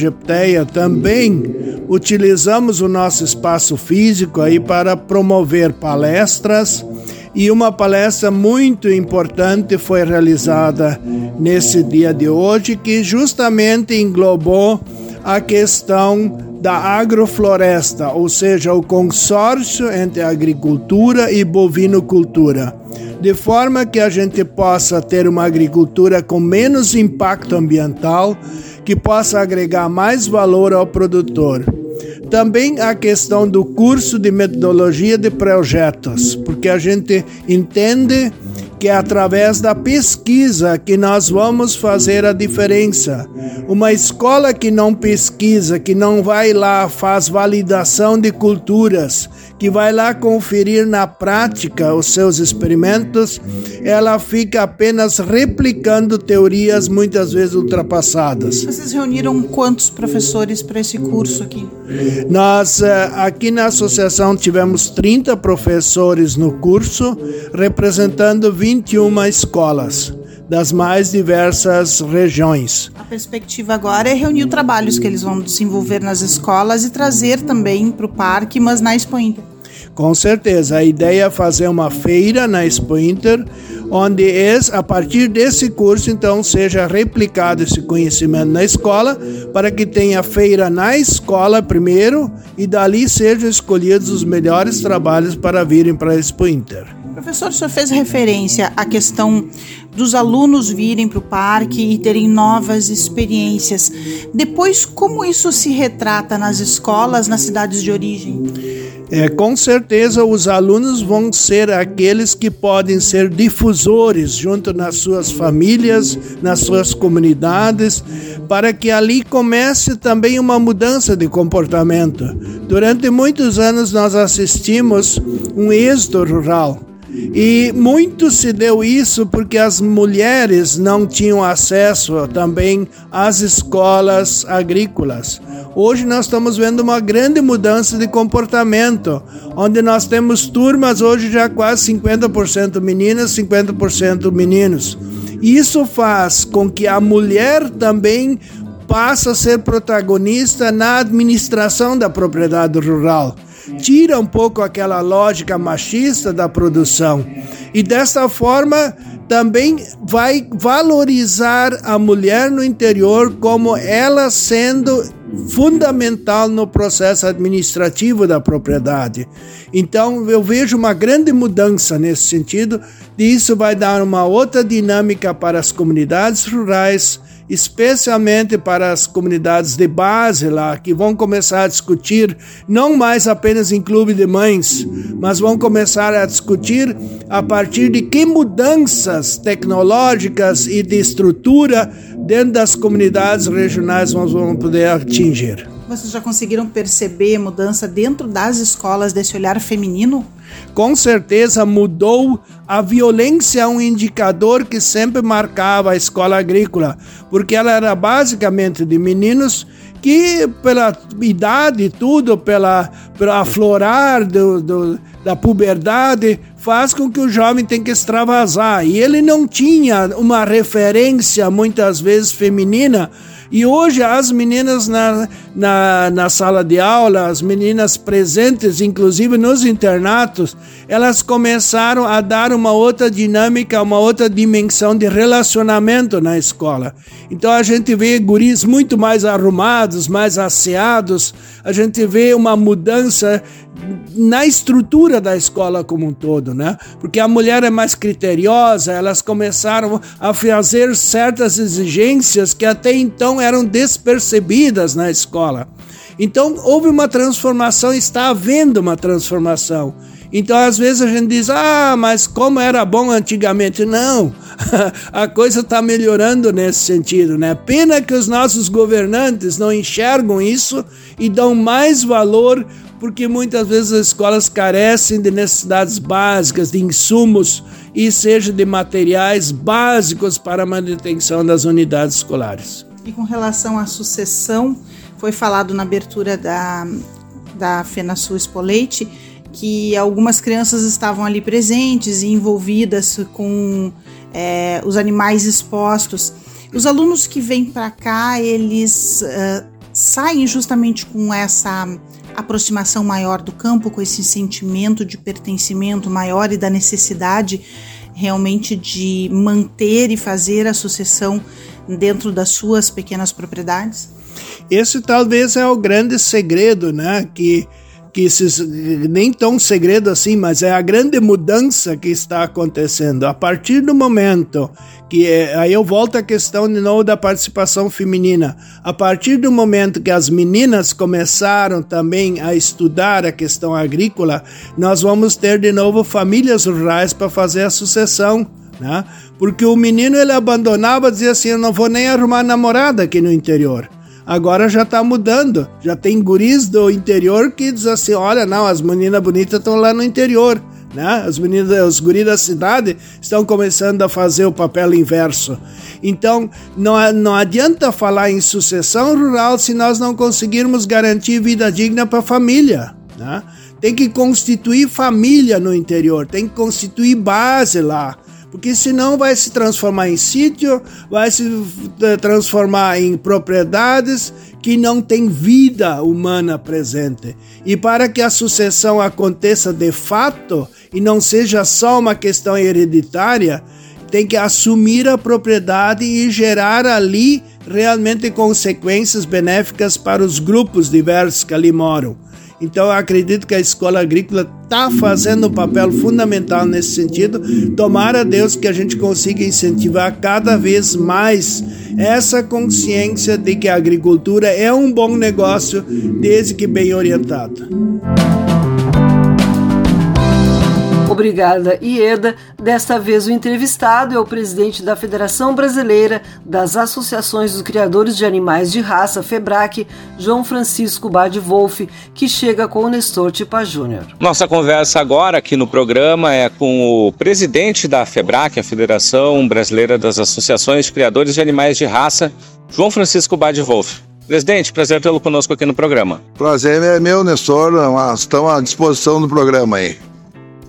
também utilizamos o nosso espaço físico aí para promover palestras e uma palestra muito importante foi realizada nesse dia de hoje, que justamente englobou a questão da agrofloresta, ou seja, o consórcio entre agricultura e bovinocultura, de forma que a gente possa ter uma agricultura com menos impacto ambiental, que possa agregar mais valor ao produtor. Também a questão do curso de metodologia de projetos, porque a gente entende que é através da pesquisa que nós vamos fazer a diferença. Uma escola que não pesquisa, que não vai lá, faz validação de culturas, que vai lá conferir na prática os seus experimentos, ela fica apenas replicando teorias muitas vezes ultrapassadas. Vocês reuniram quantos professores para esse curso aqui? Nós, aqui na associação, tivemos 30 professores no curso, representando 21 escolas. das mais diversas regiões. A perspectiva agora é reunir os trabalhos que eles vão desenvolver nas escolas e trazer também para o parque, mas na Expo Inter. Com certeza, a ideia é fazer uma feira na Expo Inter, onde a partir desse curso, então, seja replicado esse conhecimento na escola, para que tenha feira na escola primeiro e dali sejam escolhidos os melhores trabalhos para virem para a Expo Inter. Professor, o senhor fez referência à questão dos alunos virem para o parque e terem novas experiências. Depois, como isso se retrata nas escolas, nas cidades de origem? É, com certeza os alunos vão ser aqueles que podem ser difusores junto nas suas famílias, nas suas comunidades, para que ali comece também uma mudança de comportamento. Durante muitos anos nós assistimos um êxodo rural e muito se deu isso porque as mulheres não tinham acesso também às escolas agrícolas. Hoje nós estamos vendo uma grande mudança de comportamento, onde nós temos turmas hoje já quase 50% meninas, 50% meninos. Isso faz com que a mulher também passe a ser protagonista na administração da propriedade rural tira um pouco aquela lógica machista da produção e dessa forma também vai valorizar a mulher no interior como ela sendo fundamental no processo administrativo da propriedade. Então eu vejo uma grande mudança nesse sentido, e isso vai dar uma outra dinâmica para as comunidades rurais especialmente para as comunidades de base lá, que vão começar a discutir não mais apenas em clube de mães, mas vão começar a discutir a partir de que mudanças tecnológicas e de estrutura dentro das comunidades regionais nós vamos poder atingir. Vocês já conseguiram perceber mudança dentro das escolas desse olhar feminino? Com certeza mudou a violência um indicador que sempre marcava a escola agrícola, porque ela era basicamente de meninos que pela idade e tudo, pela, pelo aflorar do, do, da puberdade, faz com que o jovem tenha que extravasar. E ele não tinha uma referência, muitas vezes feminina, e hoje as meninas na, na, na sala de aula, as meninas presentes, inclusive nos internatos, elas começaram a dar uma outra dinâmica, uma outra dimensão de relacionamento na escola. Então a gente vê guris muito mais arrumados, mais asseados, a gente vê uma mudança na estrutura da escola como um todo, né? Porque a mulher é mais criteriosa, elas começaram a fazer certas exigências que até então eram despercebidas na escola. Então houve uma transformação, está havendo uma transformação. Então, às vezes a gente diz, ah, mas como era bom antigamente. Não, a coisa está melhorando nesse sentido, né? Pena que os nossos governantes não enxergam isso e dão mais valor porque muitas vezes as escolas carecem de necessidades básicas, de insumos e seja de materiais básicos para a manutenção das unidades escolares. E com relação à sucessão, foi falado na abertura da, da FenaSul Expoleite que algumas crianças estavam ali presentes e envolvidas com é, os animais expostos. Os alunos que vêm para cá, eles uh, saem justamente com essa aproximação maior do campo, com esse sentimento de pertencimento maior e da necessidade realmente de manter e fazer a sucessão dentro das suas pequenas propriedades? Esse talvez é o grande segredo, né? Que que esses, nem tão segredo assim, mas é a grande mudança que está acontecendo. A partir do momento que é, aí eu volto à questão de novo da participação feminina. A partir do momento que as meninas começaram também a estudar a questão agrícola, nós vamos ter de novo famílias rurais para fazer a sucessão. Né? Porque o menino ele abandonava, dizia assim: Eu não vou nem arrumar namorada aqui no interior. Agora já tá mudando. Já tem guris do interior que diz assim: olha, não, as meninas bonitas estão lá no interior. Né? As meninas, os guris da cidade estão começando a fazer o papel inverso. Então, não, não adianta falar em sucessão rural se nós não conseguirmos garantir vida digna para a família. Né? Tem que constituir família no interior, tem que constituir base lá porque senão vai se transformar em sítio, vai se eh, transformar em propriedades que não têm vida humana presente. E para que a sucessão aconteça de fato e não seja só uma questão hereditária, tem que assumir a propriedade e gerar ali realmente consequências benéficas para os grupos diversos que ali moram. Então, eu acredito que a escola agrícola está fazendo um papel fundamental nesse sentido. Tomara Deus que a gente consiga incentivar cada vez mais essa consciência de que a agricultura é um bom negócio, desde que bem orientado. Obrigada, Ieda. Desta vez o entrevistado é o presidente da Federação Brasileira das Associações dos Criadores de Animais de Raça, FEBRAC, João Francisco Bade Wolff, que chega com o Nestor Tipa Júnior. Nossa conversa agora aqui no programa é com o presidente da FEBRAC, a Federação Brasileira das Associações de Criadores de Animais de Raça, João Francisco Bade Wolff. Presidente, prazer tê-lo conosco aqui no programa. Prazer é meu, Nestor. Estão à disposição do programa aí.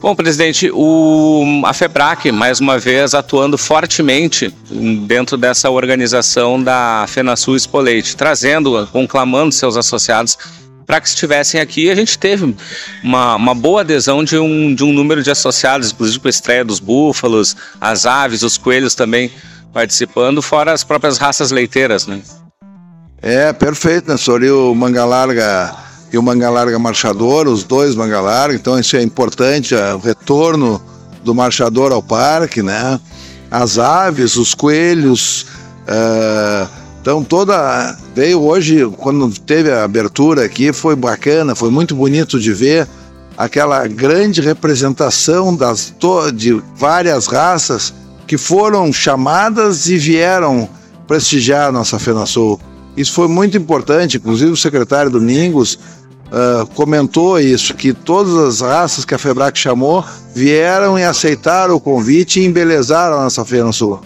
Bom, presidente, o, a FEBRAC, mais uma vez, atuando fortemente dentro dessa organização da FenaSul Expoleite, trazendo, conclamando seus associados para que estivessem aqui. A gente teve uma, uma boa adesão de um, de um número de associados, inclusive com a estreia dos búfalos, as aves, os coelhos também participando, fora as próprias raças leiteiras, né? É, perfeito, né, senhor? E o Manga Larga e o manga larga marchador, os dois manga larga, então isso é importante, é o retorno do marchador ao parque, né? As aves, os coelhos, uh, então toda veio hoje quando teve a abertura aqui foi bacana, foi muito bonito de ver aquela grande representação das de várias raças que foram chamadas e vieram prestigiar a nossa FenaSul. Isso foi muito importante, inclusive o secretário Domingos uh, comentou isso, que todas as raças que a FEBRAC chamou vieram e aceitaram o convite e embelezaram a nossa Feira Sul.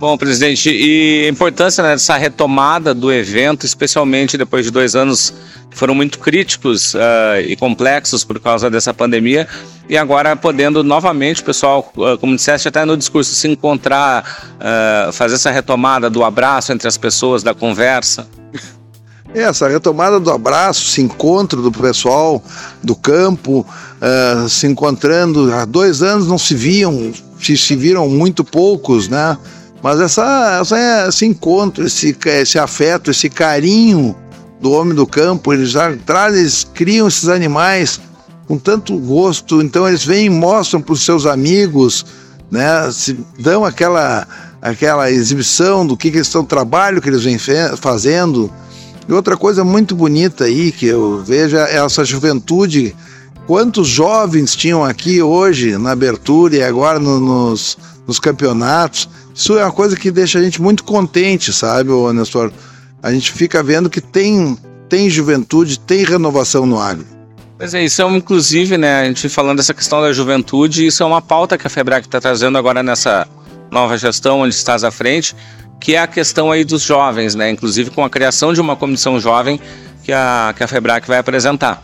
Bom, presidente, e a importância né, dessa retomada do evento, especialmente depois de dois anos que foram muito críticos uh, e complexos por causa dessa pandemia, e agora podendo novamente, pessoal, uh, como disseste até no discurso, se encontrar, uh, fazer essa retomada do abraço entre as pessoas, da conversa. Essa retomada do abraço, esse encontro do pessoal do campo, uh, se encontrando. Há dois anos não se viam, se, se viram muito poucos, né? Mas essa, essa, esse encontro, esse, esse afeto, esse carinho do homem do campo, eles já trazem, eles criam esses animais com tanto gosto, então eles vêm e mostram para os seus amigos, né? Se dão aquela, aquela exibição do que, que eles estão, trabalho que eles vêm fazendo. E outra coisa muito bonita aí que eu vejo é essa juventude. Quantos jovens tinham aqui hoje na abertura e agora no, nos, nos campeonatos? Isso é uma coisa que deixa a gente muito contente, sabe, Nestor? A gente fica vendo que tem, tem juventude, tem renovação no agro. Pois é, isso é inclusive, né, a gente falando dessa questão da juventude, isso é uma pauta que a FEBRAC está trazendo agora nessa nova gestão, onde estás à frente, que é a questão aí dos jovens, né? Inclusive com a criação de uma comissão jovem que a, que a FEBRAC vai apresentar.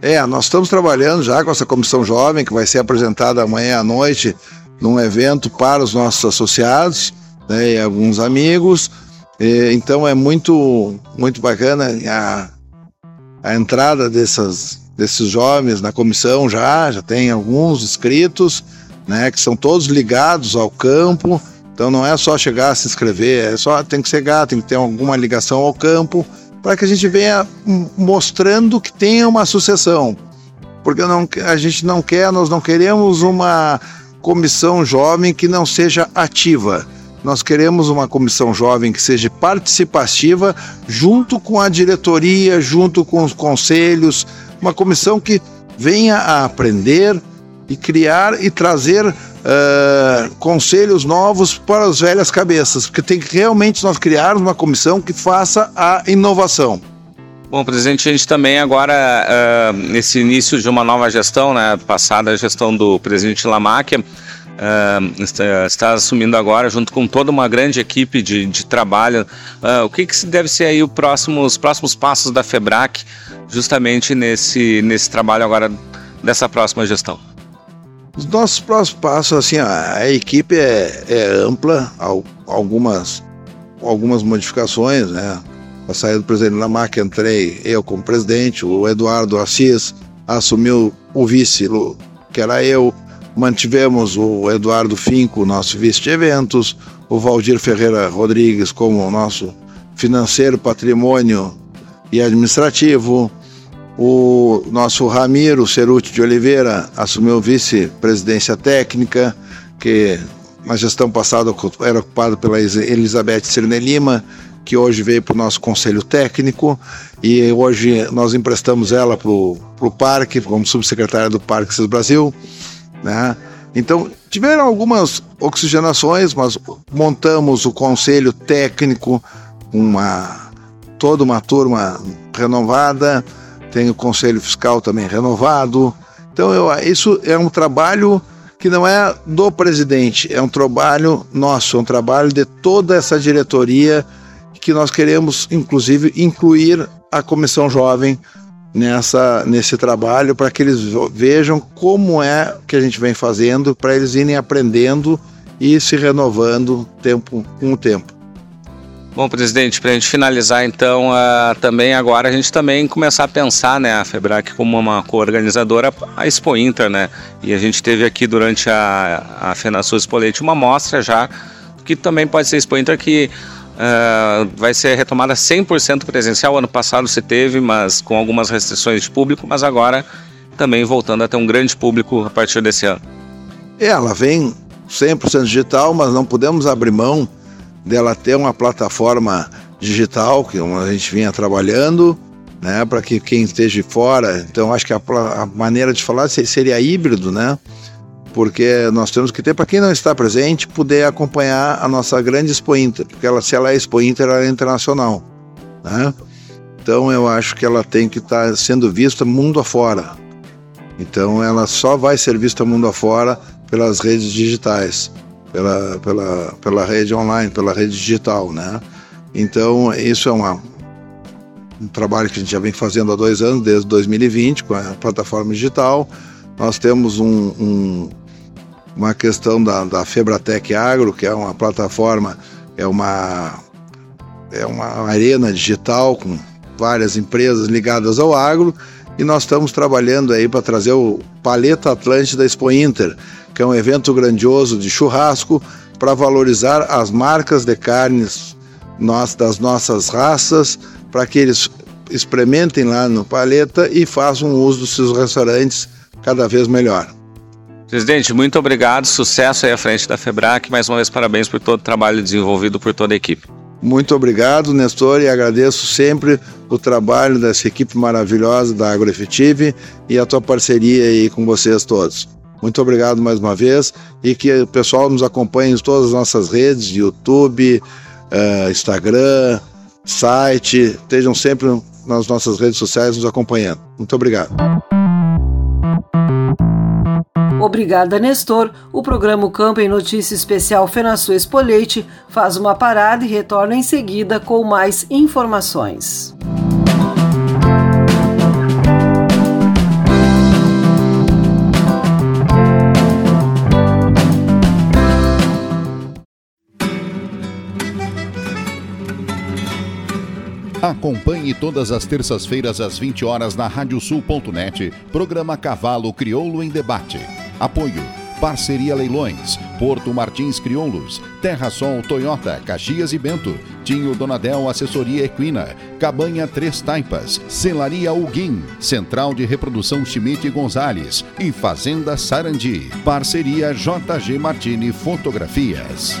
É, nós estamos trabalhando já com essa comissão jovem que vai ser apresentada amanhã à noite num evento para os nossos associados né, e alguns amigos. E, então é muito, muito bacana a, a entrada dessas, desses jovens na comissão já, já tem alguns inscritos, né, que são todos ligados ao campo, então não é só chegar, se inscrever, é só tem que chegar, tem que ter alguma ligação ao campo para que a gente venha mostrando que tenha uma sucessão. Porque não, a gente não quer, nós não queremos uma comissão jovem que não seja ativa. Nós queremos uma comissão jovem que seja participativa, junto com a diretoria, junto com os conselhos, uma comissão que venha a aprender e criar e trazer uh, conselhos novos para as velhas cabeças, porque tem que realmente nós criarmos uma comissão que faça a inovação. Bom, presidente, a gente também agora, uh, nesse início de uma nova gestão, né, passada a gestão do presidente Lamáquia, uh, está, está, assumindo agora, junto com toda uma grande equipe de, de trabalho, uh, o que, que deve ser aí o próximo, os próximos passos da FEBRAC, justamente nesse, nesse trabalho agora dessa próxima gestão? Os nossos próximos passos, assim, a, equipe é, é ampla, algumas, algumas modificações, né? A saída do presidente Lamarck, entrei eu como presidente, o Eduardo Assis assumiu o vice, que era eu. Mantivemos o Eduardo Finco, nosso vice de eventos, o Valdir Ferreira Rodrigues como nosso financeiro, patrimônio e administrativo, o nosso Ramiro Ceruti de Oliveira assumiu vice-presidência técnica, que na gestão passada era ocupado pela Elizabeth Cirne Lima, que hoje veio para o nosso conselho técnico e hoje nós emprestamos ela para o parque, como subsecretária do Parques Brasil. Né? Então, tiveram algumas oxigenações, mas montamos o conselho técnico, uma toda uma turma renovada, tem o Conselho Fiscal também renovado. Então, eu, isso é um trabalho que não é do presidente, é um trabalho nosso, é um trabalho de toda essa diretoria que nós queremos, inclusive, incluir a Comissão Jovem nessa, nesse trabalho para que eles vejam como é que a gente vem fazendo, para eles irem aprendendo e se renovando tempo com o tempo. Bom, presidente, para a gente finalizar então, uh, também agora a gente também começar a pensar, né, a Febrac como uma co-organizadora, a Expo Inter, né, e a gente teve aqui durante a, a FenaSul Expo Leite uma mostra já, que também pode ser Expo Inter, que uh, vai ser retomada 100% presencial, ano passado se teve, mas com algumas restrições de público, mas agora também voltando a ter um grande público a partir desse ano. Ela vem 100% digital, mas não podemos abrir mão dela ter uma plataforma digital que a gente vinha trabalhando, né, para que quem esteja fora, então acho que a, a, maneira de falar seria híbrido, né? Porque nós temos que ter para quem não está presente poder acompanhar a nossa grande Expo Inter, porque ela se ela é Expo Inter, ela é internacional, né? Então eu acho que ela tem que estar tá sendo vista mundo afora. Então ela só vai ser vista mundo afora pelas redes digitais pela, pela, pela rede online, pela rede digital, né? Então, isso é uma, um trabalho que a gente já vem fazendo há dois anos, desde 2020, com a plataforma digital. Nós temos um, um, uma questão da, da Febratec Agro, que é uma plataforma, é uma, é uma arena digital com várias empresas ligadas ao agro, e nós estamos trabalhando aí para trazer o Paleta Atlântida Expo Inter, que é um evento grandioso de churrasco para valorizar as marcas de carnes nós, das nossas raças, para que eles experimentem lá no Paleta e façam uso dos seus restaurantes cada vez melhor. Presidente, muito obrigado, sucesso aí à frente da FEBRAC, mais uma vez parabéns por todo o trabalho desenvolvido por toda a equipe. Muito obrigado, Nestor, e agradeço sempre o trabalho dessa equipe maravilhosa da AgroEfetive e a tua parceria aí com vocês todos. Muito obrigado mais uma vez e que o pessoal nos acompanhe em todas as nossas redes, YouTube, uh, Instagram, site, estejam sempre nas nossas redes sociais nos acompanhando. Muito obrigado. Obrigada, Nestor. O programa Campo em Notícia Especial FenaSul Expoleite faz uma parada e retorna em seguida com mais informações. Acompanhe todas as terças-feiras às 20 horas na radiosul.net, programa Cavalo Crioulo em Debate. Apoio. Parceria Leilões, Porto Martins Crioulos, Terra Sol Toyota, Caxias e Bento, Tinho Donadel Assessoria Equina, Cabanha Três Taipas, Celaria Uguim, Central de Reprodução Schmidt Gonzales. E Fazenda Sarandi. Parceria JG Martini Fotografias.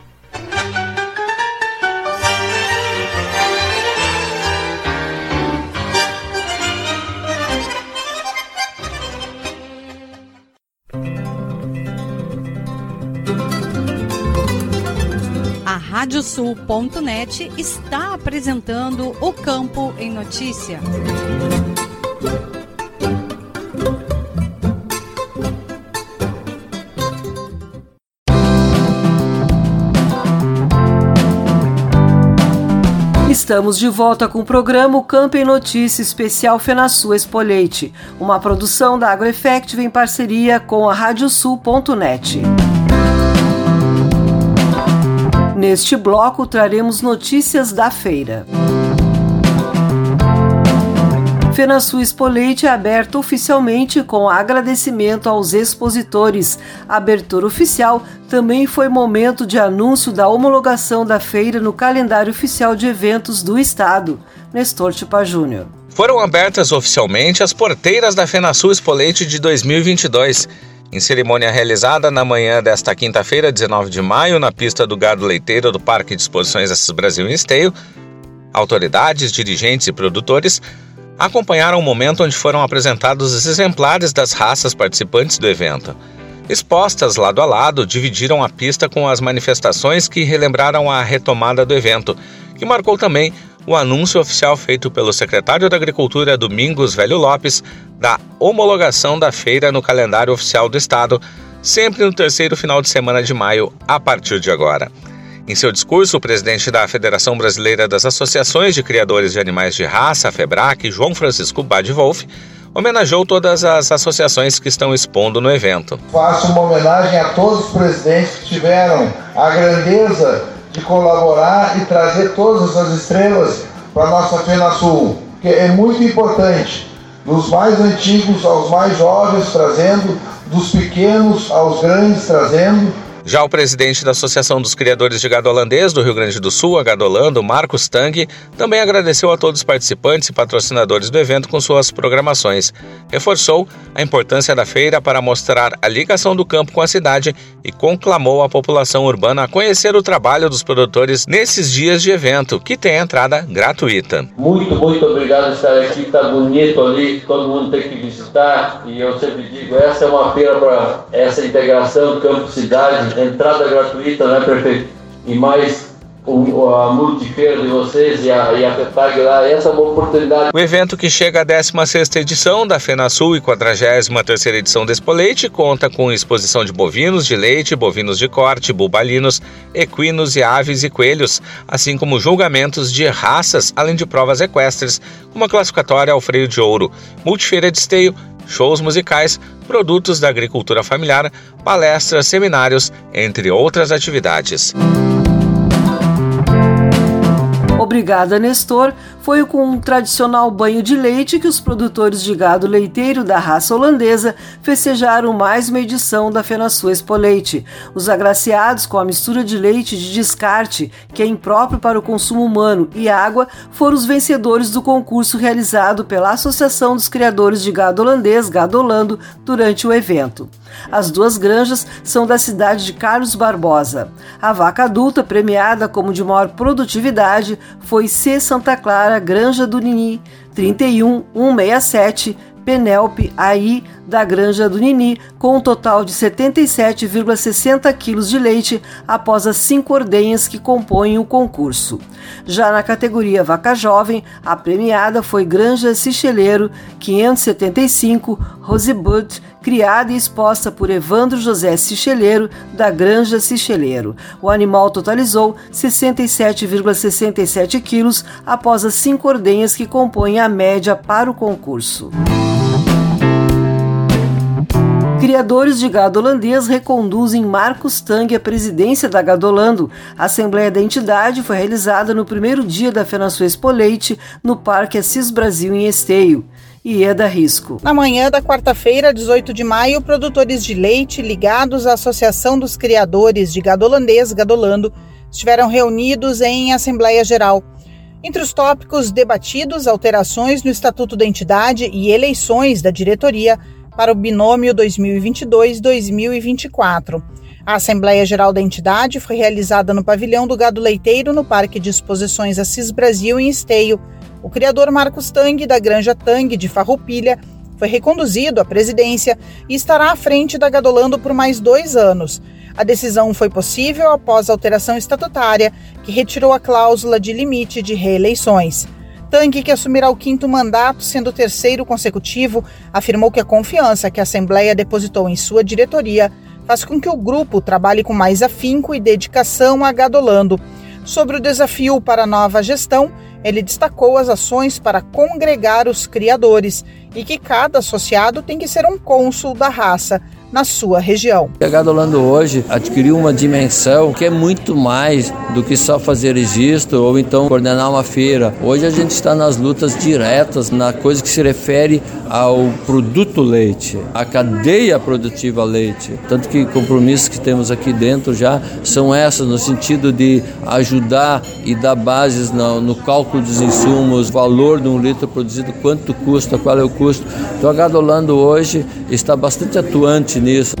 Radiosul.net está apresentando o Campo em Notícia. Estamos de volta com o programa o Campo em Notícia Especial Fenasul Espoleite, uma produção da AgroEffective em parceria com a Radiosul.net. Neste bloco traremos notícias da feira. FenaSul Expoleite é aberta oficialmente com agradecimento aos expositores. A abertura oficial também foi momento de anúncio da homologação da feira no calendário oficial de eventos do Estado. Nestor Tipa Júnior. Foram abertas oficialmente as porteiras da FenaSul Expoleite de 2022. Em cerimônia realizada na manhã desta quinta-feira, 19 de maio, na pista do Gado Leiteiro do Parque de Exposições Assis Brasil em Esteio, autoridades, dirigentes e produtores acompanharam o momento onde foram apresentados os exemplares das raças participantes do evento. Expostas lado a lado, dividiram a pista com as manifestações que relembraram a retomada do evento, que marcou também o anúncio oficial feito pelo secretário da Agricultura Domingos Velho Lopes da homologação da feira no calendário oficial do estado, sempre no terceiro final de semana de maio, a partir de agora. Em seu discurso, o presidente da Federação Brasileira das Associações de Criadores de Animais de Raça, FEBRAC, João Francisco Badwolf, homenageou todas as associações que estão expondo no evento. Faço uma homenagem a todos os presidentes que tiveram a grandeza de colaborar e trazer todas essas estrelas para a nossa FenaSul, que é muito importante, dos mais antigos aos mais jovens trazendo, dos pequenos aos grandes trazendo, já o presidente da Associação dos Criadores de Gado Holandês do Rio Grande do Sul, a Gadolando, Marcos Tang, também agradeceu a todos os participantes e patrocinadores do evento com suas programações. Reforçou a importância da feira para mostrar a ligação do campo com a cidade e conclamou a população urbana a conhecer o trabalho dos produtores nesses dias de evento, que tem entrada gratuita. Muito, muito obrigado por estar aqui, está bonito ali, todo mundo tem que visitar e eu sempre digo, essa é uma feira para essa integração campo-cidade entrada gratuita, né, prefeito? E mais o, a multifeira de vocês e a, e a FEPAG lá, essa é uma oportunidade. O evento que chega à 16ª edição da FenaSul e 43ª edição do Expoleite conta com exposição de bovinos de leite, bovinos de corte, bubalinos, equinos e aves e coelhos, assim como julgamentos de raças, além de provas equestres, uma classificatória ao freio de ouro, multifeira de esteio, shows musicais, produtos da agricultura familiar, palestras, seminários, entre outras atividades. Obrigada, Nestor. Foi com um tradicional banho de leite que os produtores de gado leiteiro da raça holandesa festejaram mais uma edição da FenaSul Expo Leite. Os agraciados com a mistura de leite de descarte, que é impróprio para o consumo humano, e água, foram os vencedores do concurso realizado pela Associação dos Criadores de Gado Holandês, Gadolando, durante o evento. As duas granjas são da cidade de Carlos Barbosa. A vaca adulta, premiada como de maior produtividade, foi C. Santa Clara, Granja do Nini, 31167, Penelpe AI da Granja do Nini, com um total de 77,60 quilos de leite após as cinco ordenhas que compõem o concurso. Já na categoria Vaca Jovem, a premiada foi Granja Sicheleiro 575 Rosebud, criada e exposta por Evandro José Sicheleiro, da Granja Sicheleiro. O animal totalizou 67,67 quilos após as cinco ordenhas que compõem a média para o concurso. Criadores de gado holandês reconduzem Marcos Tang à presidência da Gadolando. A Assembleia da entidade foi realizada no primeiro dia da Fenaçu Expo Leite, no Parque Assis Brasil, em Esteio. E é da Risco. Na manhã da quarta-feira, 18 de maio, produtores de leite ligados à Associação dos Criadores de Gado Holandês, Gadolando, estiveram reunidos em Assembleia Geral. Entre os tópicos debatidos, alterações no Estatuto da entidade e eleições da diretoria para o binômio 2022-2024. A Assembleia Geral da entidade foi realizada no pavilhão do Gado Leiteiro, no Parque de Exposições Assis Brasil, em Esteio. O criador Marcos Tang, da Granja Tang, de Farroupilha, foi reconduzido à presidência e estará à frente da Gadolando por mais dois anos. A decisão foi possível após a alteração estatutária, que retirou a cláusula de limite de reeleições. Tang, que assumirá o quinto mandato, sendo o terceiro consecutivo, afirmou que a confiança que a Assembleia depositou em sua diretoria faz com que o grupo trabalhe com mais afinco e dedicação a Gadolando. Sobre o desafio para a nova gestão, ele destacou as ações para congregar os criadores e que cada associado tem que ser um cônsul da raça, na sua região. A Gadolando hoje adquiriu uma dimensão que é muito mais do que só fazer registro ou então coordenar uma feira. Hoje a gente está nas lutas diretas na coisa que se refere ao produto leite, a cadeia produtiva leite. Tanto que compromissos que temos aqui dentro já são essas, no sentido de ajudar e dar bases no, no cálculo dos insumos, valor de um litro produzido, quanto custa, qual é o custo. Então a Gadolando hoje está bastante atuante nisso.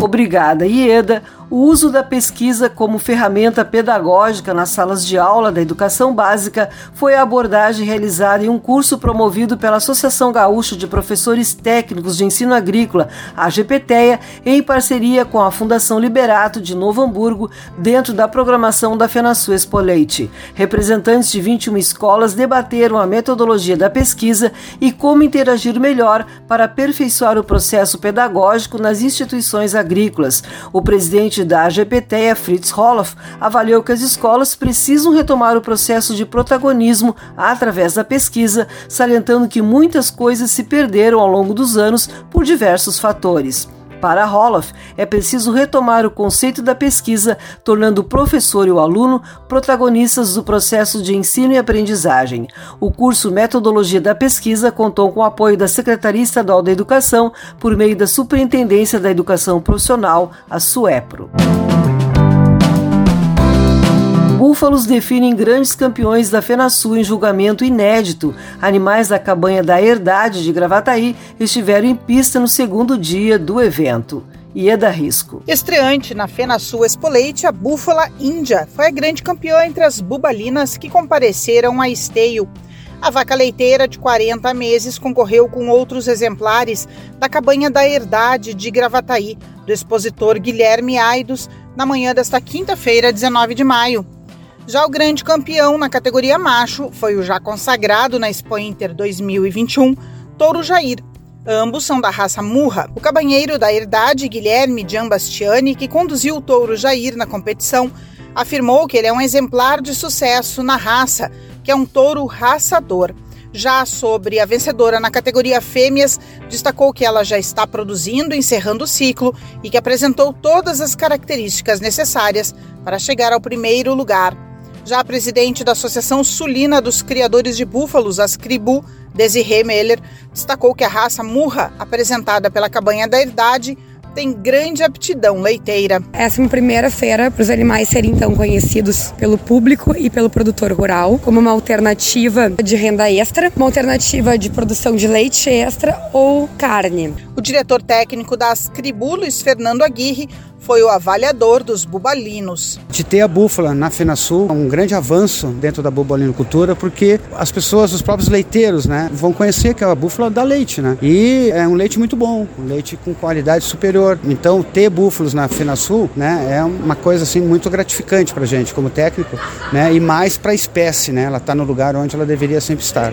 Obrigada, Ieda. O uso da pesquisa como ferramenta pedagógica nas salas de aula da educação básica foi a abordagem realizada em um curso promovido pela Associação Gaúcha de Professores Técnicos de Ensino Agrícola, a GPTEA, em parceria com a Fundação Liberato de Novo Hamburgo, dentro da programação da FenaSu Expoleite. Representantes de 21 escolas debateram a metodologia da pesquisa e como interagir melhor para aperfeiçoar o processo pedagógico nas instituições agrícolas. O presidente presidente da AGPTEA, Fritz Roloff, avaliou que as escolas precisam retomar o processo de protagonismo através da pesquisa, salientando que muitas coisas se perderam ao longo dos anos por diversos fatores. Para Roloff, é preciso retomar o conceito da pesquisa, tornando o professor e o aluno protagonistas do processo de ensino e aprendizagem. O curso Metodologia da Pesquisa contou com o apoio da Secretaria Estadual da Educação por meio da Superintendência da Educação Profissional, a SUEPRO. Búfalos definem grandes campeões da FenaSul em julgamento inédito. Animais da cabanha da Herdade de Gravataí estiveram em pista no segundo dia do evento. Ieda Risco. Estreante na FenaSul Expoleite, a búfala índia foi a grande campeã entre as bubalinas que compareceram a esteio. A vaca leiteira de 40 meses concorreu com outros exemplares da cabanha da Herdade de Gravataí, do expositor Guilherme Aidos, na manhã desta quinta-feira, 19 de maio. Já o grande campeão na categoria macho foi o já consagrado na Expo Inter 2021, Touro Jair. Ambos são da raça Murra. O cabanheiro da Herdade, Guilherme Giambastiani, que conduziu o Touro Jair na competição, afirmou que ele é um exemplar de sucesso na raça, que é um touro raçador. Já sobre a vencedora na categoria fêmeas, destacou que ela já está produzindo, encerrando o ciclo e que apresentou todas as características necessárias para chegar ao primeiro lugar. Já a presidente da Associação Sulina dos Criadores de Búfalos, Ascribu, Desirê Meller, destacou que a raça murra, apresentada pela cabanha da Herdade, tem grande aptidão leiteira. Essa é uma primeira feira para os animais serem então conhecidos pelo público e pelo produtor rural como uma alternativa de renda extra, uma alternativa de produção de leite extra ou carne. O diretor técnico da Ascribu, Luiz Fernando Aguirre, foi o avaliador dos bubalinos. De ter a búfala na FenaSul é um grande avanço dentro da bubalinocultura, porque as pessoas, os próprios leiteiros, né, vão conhecer que a búfala dá leite, né? E é um leite muito bom, um leite com qualidade superior. Então, ter búfalos na FenaSul, né, é uma coisa assim muito gratificante para gente como técnico, né? E mais para a espécie, né? Ela está no lugar onde ela deveria sempre estar.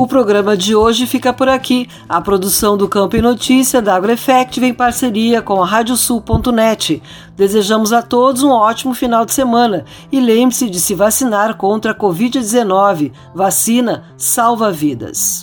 O programa de hoje fica por aqui. A produção do Campo e Notícia da AgroEffective em parceria com a Radiosul.net. Desejamos a todos um ótimo final de semana e lembre-se de se vacinar contra a Covid-19. Vacina salva vidas.